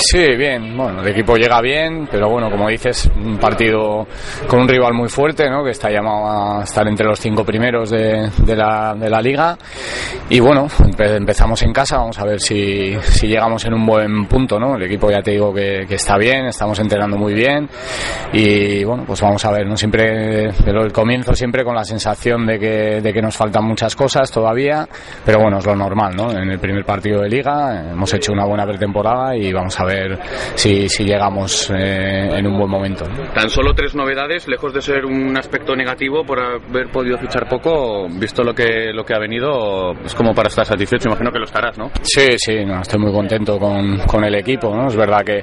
Sí, bien, bueno, el equipo llega bien, pero bueno, como dices, un partido con un rival muy fuerte, ¿no? Que está llamado a estar entre los cinco primeros de, la, de la liga. Y bueno, empezamos en casa, vamos a ver si, si llegamos en un buen punto, ¿no? El equipo ya te digo que, que, está bien, estamos entrenando muy bien y bueno, pues vamos a ver, ¿no? Siempre, pero el comienzo siempre con la sensación de que, de que nos faltan muchas cosas todavía, pero bueno, es lo normal, ¿no? En el primer partido de liga hemos hecho una buena pretemporada y vamos a ver si, si llegamos eh, en un buen momento. Tan solo tres novedades, lejos de ser un aspecto negativo por haber podido fichar poco, visto lo que, lo que ha venido, es como para estar satisfecho, imagino que lo estarás, ¿no? Sí, sí, no, estoy muy contento con, con el equipo, ¿no? Es verdad que,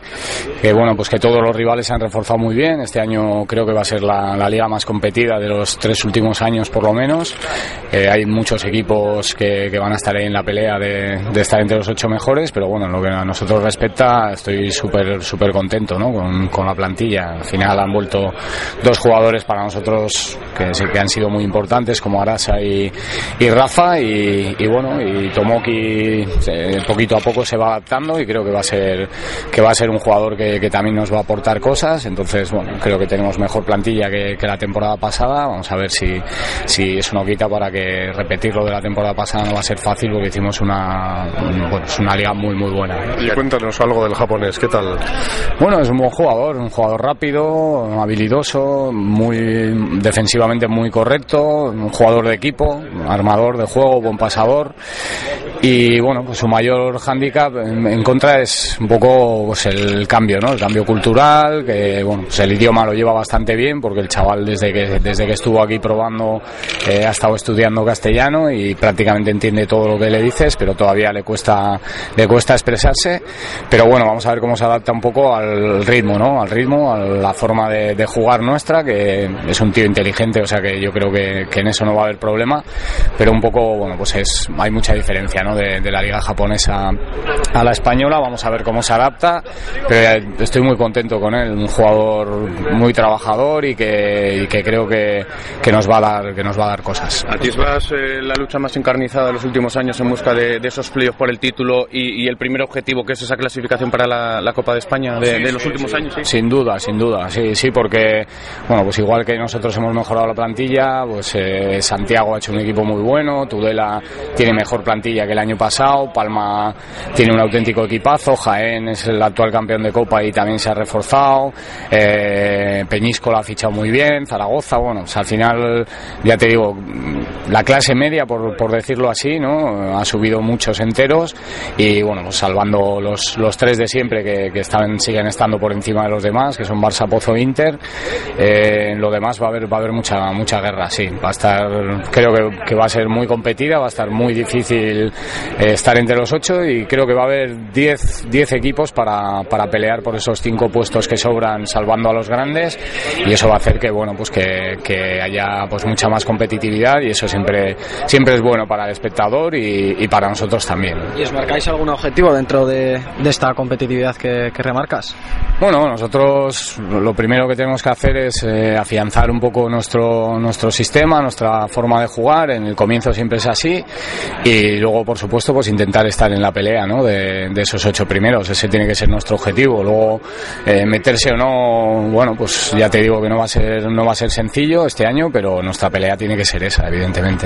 que, bueno, pues que todos los rivales se han reforzado muy bien, este año creo que va a ser la, la liga más competida de los tres últimos años por lo menos, eh, hay muchos equipos que, que, van a estar ahí en la pelea de, de estar entre los ocho mejores, pero bueno, en lo que a nosotros respecta, estoy súper súper contento ¿no? con, con, la plantilla. Al final han vuelto dos jugadores para nosotros que, que han sido muy importantes, como Arasa y, y Rafa, y, y, bueno, y Tomoki poquito a poco se va adaptando y creo que va a ser que va a ser un jugador que, que también nos va a aportar cosas. Entonces, bueno, creo que tenemos mejor plantilla que, que la temporada pasada. Vamos a ver si, si eso no quita para que repetirlo de la temporada pasada no va a ser fácil porque hicimos una, bueno, una liga muy muy buena. Y cuéntanos algo del ¿qué tal? Bueno, es un buen jugador, un jugador rápido, habilidoso, muy defensivamente muy correcto, un jugador de equipo, armador de juego, buen pasador. Y bueno, pues su mayor hándicap en, contra es un poco pues el cambio, ¿no? El cambio cultural, que bueno, pues el idioma lo lleva bastante bien porque el chaval desde que desde que estuvo aquí probando eh, ha estado estudiando castellano y prácticamente entiende todo lo que le dices, pero todavía le cuesta le cuesta expresarse. Pero bueno, vamos a ver cómo se adapta un poco al ritmo, ¿no? Al ritmo, a la forma de, de jugar nuestra, que es un tío inteligente, o sea que yo creo que, que, en eso no va a haber problema, pero un poco, bueno, pues es, hay mucha diferencia, ¿no? De, de, la liga japonesa a la española, vamos a ver cómo se adapta, pero estoy muy contento con él, un jugador muy trabajador y que, y que creo que, que, nos va a dar, que nos va a dar cosas. ¿Atisbas eh, la lucha más encarnizada de los últimos años en busca de, de esos playoffs por el título y, y, el primer objetivo que es esa clasificación para la, la Copa de España de, de los sí, últimos sí. años? ¿sí? Sin duda, sin duda, sí, sí, porque, bueno, pues igual que nosotros hemos mejorado la plantilla, pues eh, Santiago ha hecho un equipo muy bueno, Tudela tiene mejor plantilla que el año pasado, Palma tiene un auténtico equipazo, Jaén es el actual campeón de Copa y también se ha reforzado, eh, Peñísco lo ha fichado muy bien, Zaragoza, bueno, al final, ya te digo, la clase media, por, por decirlo así, ¿no? Ha subido muchos enteros y, bueno, pues salvando los, los tres de siempre que, que están, siguen estando por encima de los demás, que son Barça, Pozo, Inter, eh, lo demás va a haber, va a haber mucha, mucha guerra, sí, va a estar, creo que, que va a ser muy competida, va a estar muy difícil eh, estar entre los ocho y creo que va a haber 10 equipos para, para pelear por esos cinco puestos que sobran salvando a los grandes y eso va a hacer que bueno pues que, que haya pues mucha más competitividad y eso siempre siempre es bueno para el espectador y, y para nosotros también. ¿Y os marcáis algún objetivo dentro de, de esta competitividad que, que, remarcas? Bueno, nosotros lo primero que tenemos que hacer es eh, afianzar un poco nuestro, nuestro sistema, nuestra forma de jugar. En el comienzo siempre es así y luego, por supuesto, pues intentar estar en la pelea ¿no? de, de esos ocho primeros. Ese tiene que ser nuestro objetivo. Luego, eh, meterse o no, bueno, pues ya te digo que no va a ser, no va a ser sencillo este año, pero nuestra pelea tiene que ser esa, evidentemente.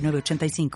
906985.